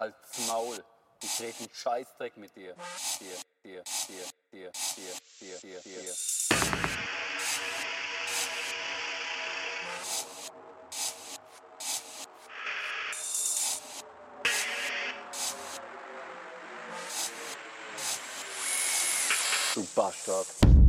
Halt's Maul. Ich red einen Scheißdreck mit dir. Dir, dir, dir, dir, dir, dir, dir, dir. Du Bastard.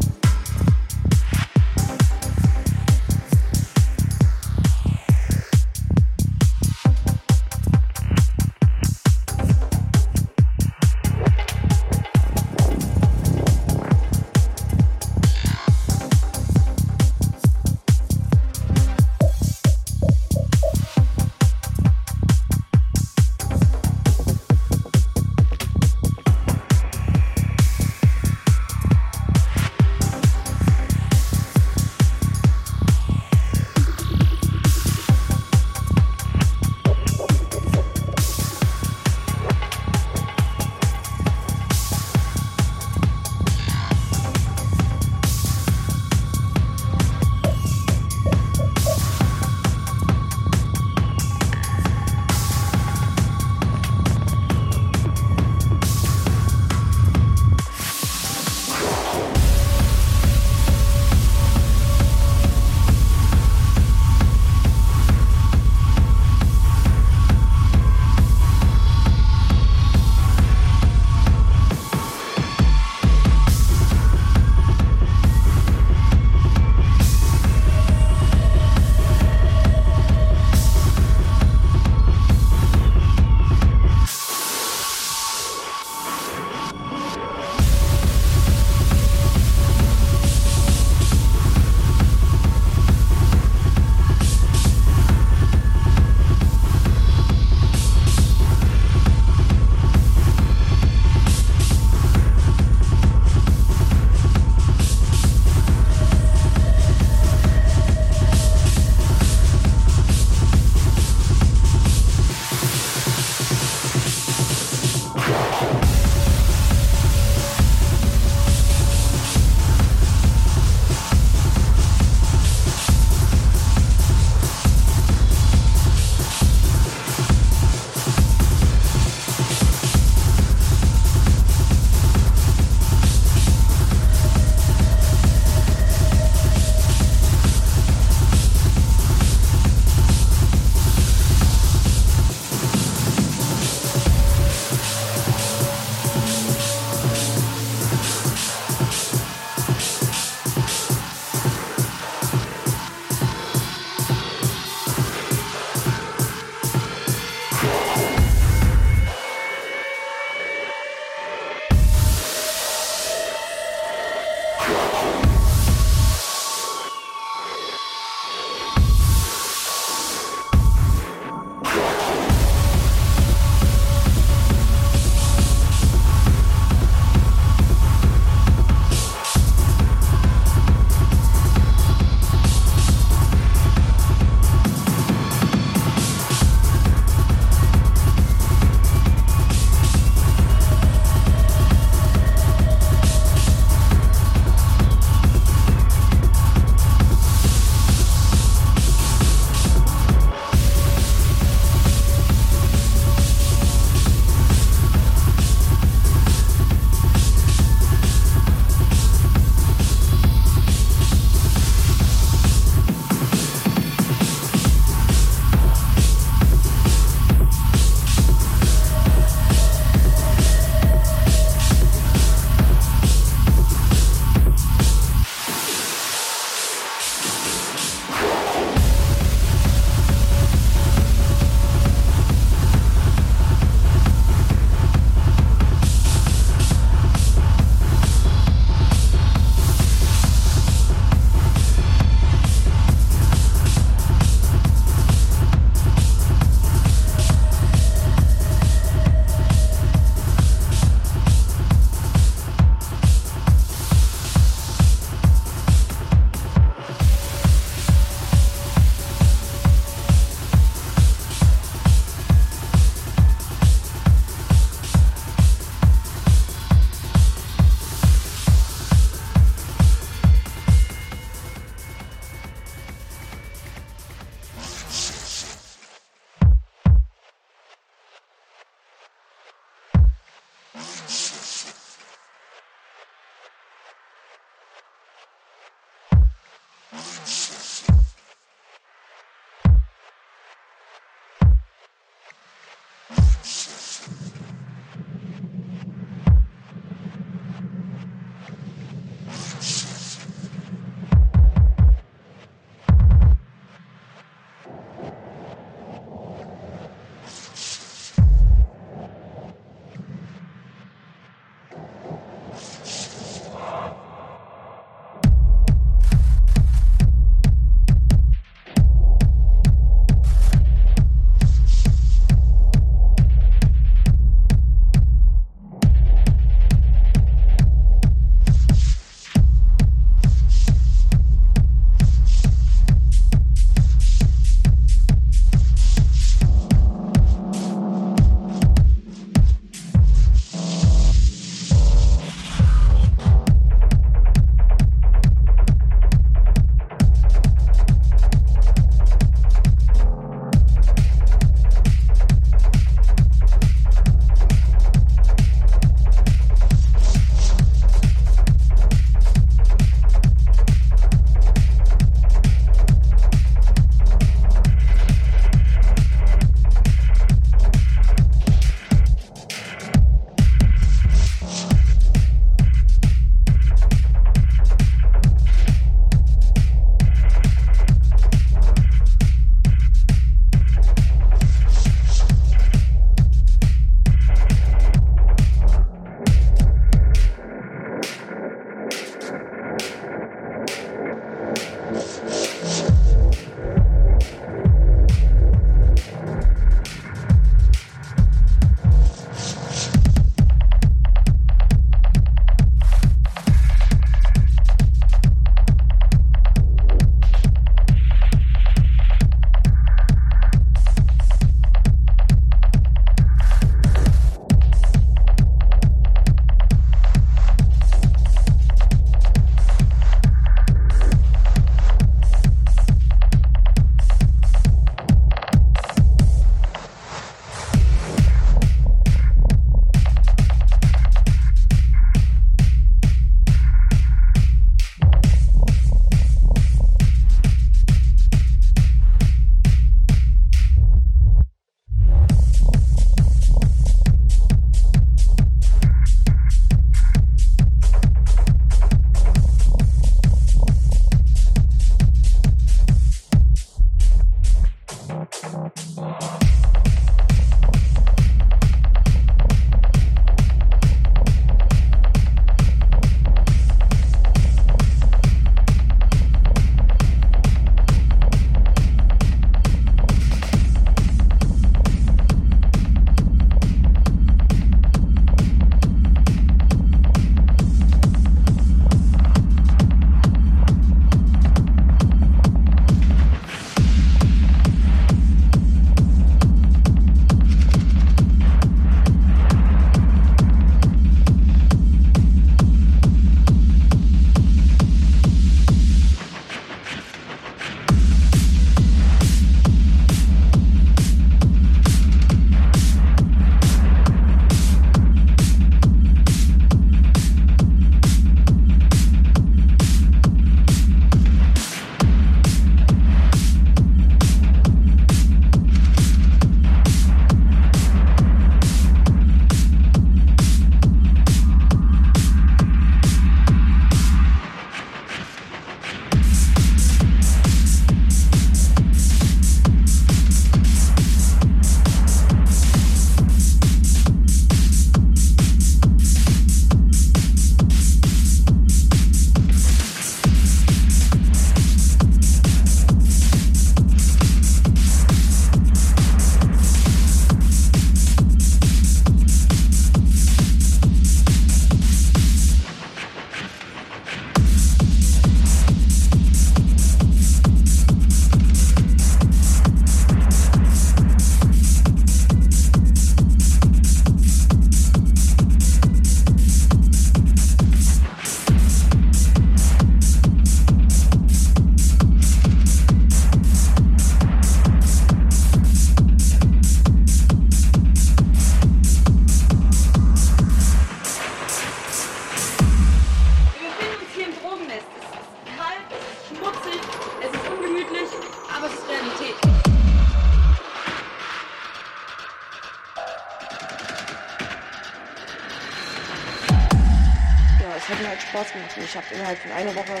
Das hat mir halt Spaß gemacht. Und ich habe innerhalb von einer Woche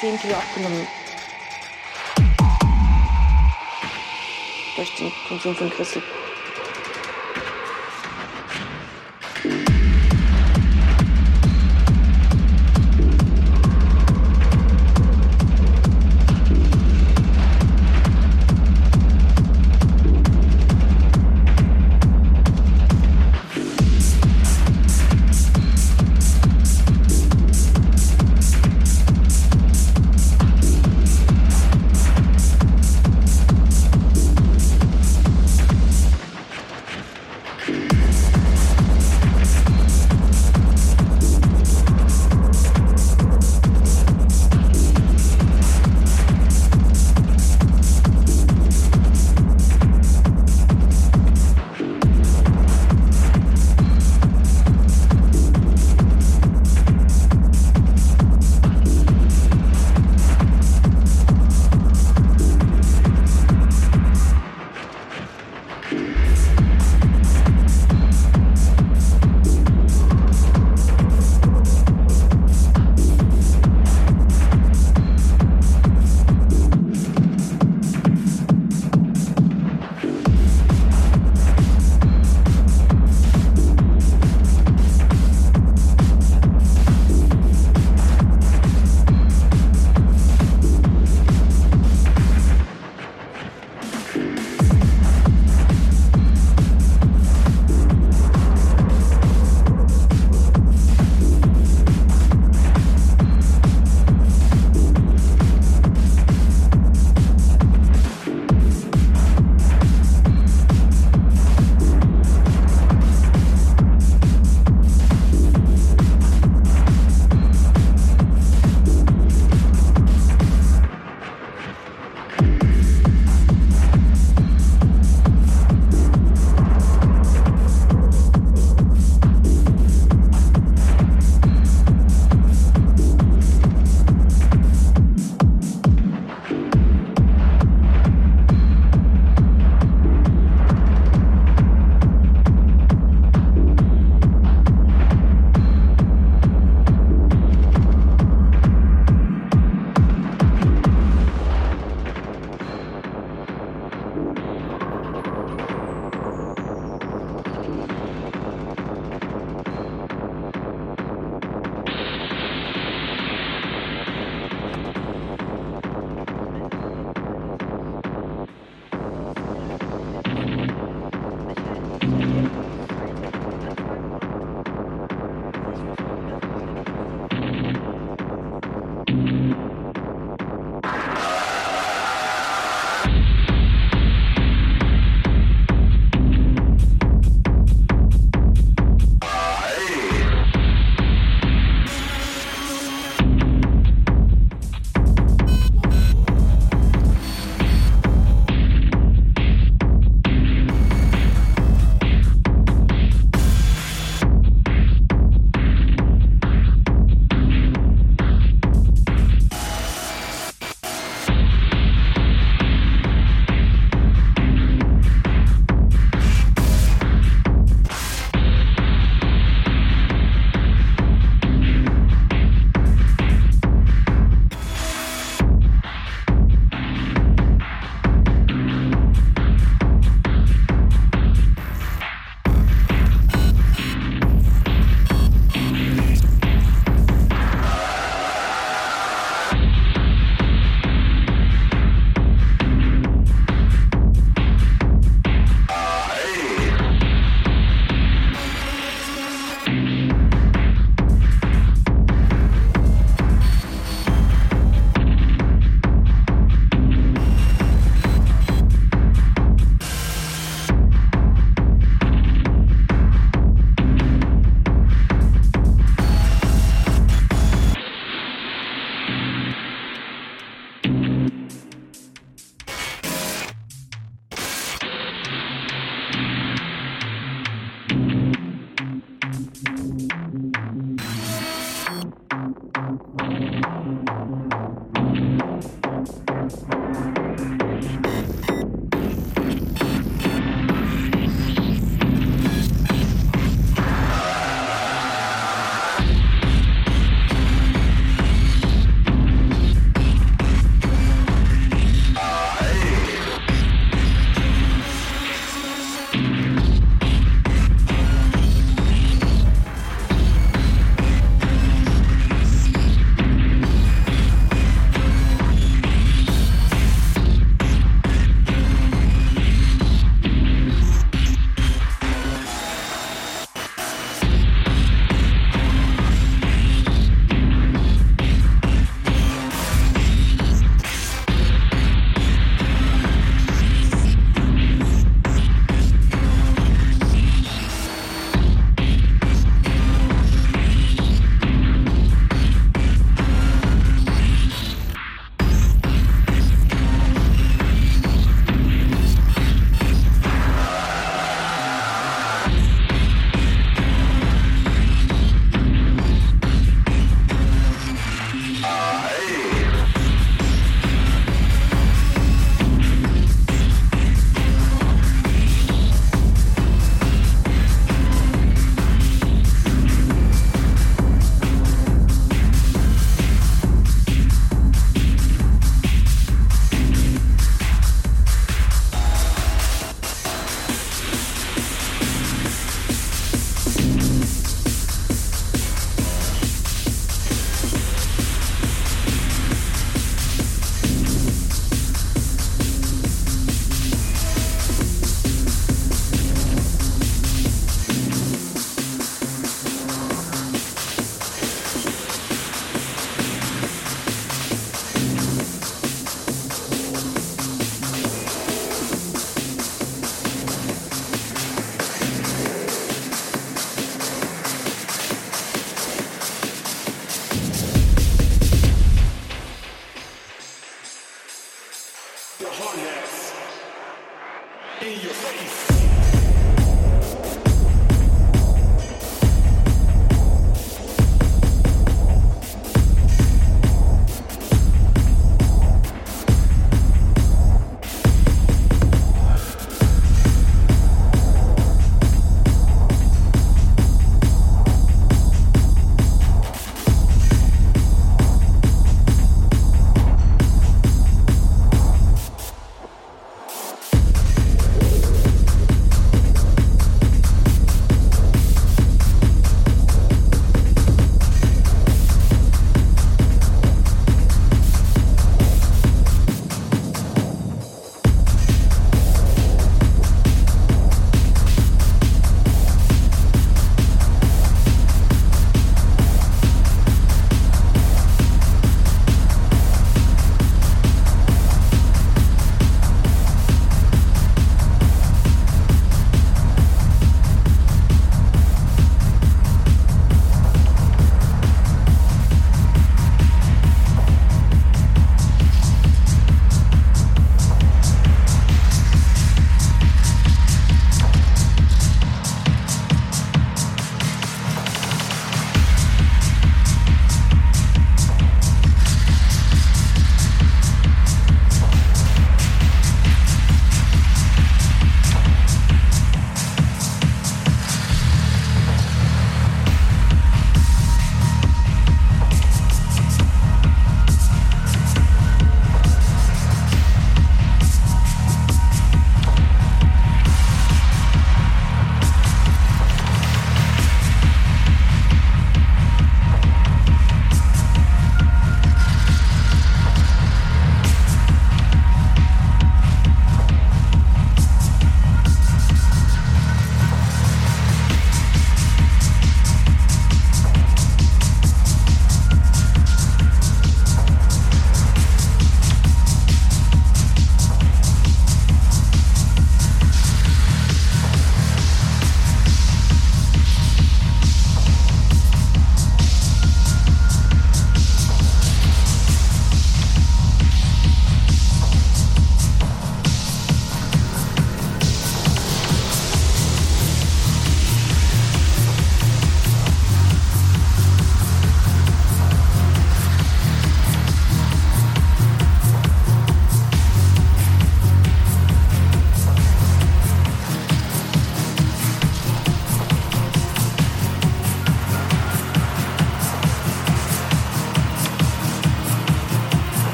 10 Kilo abgenommen. Durch den Konsum von Crystal.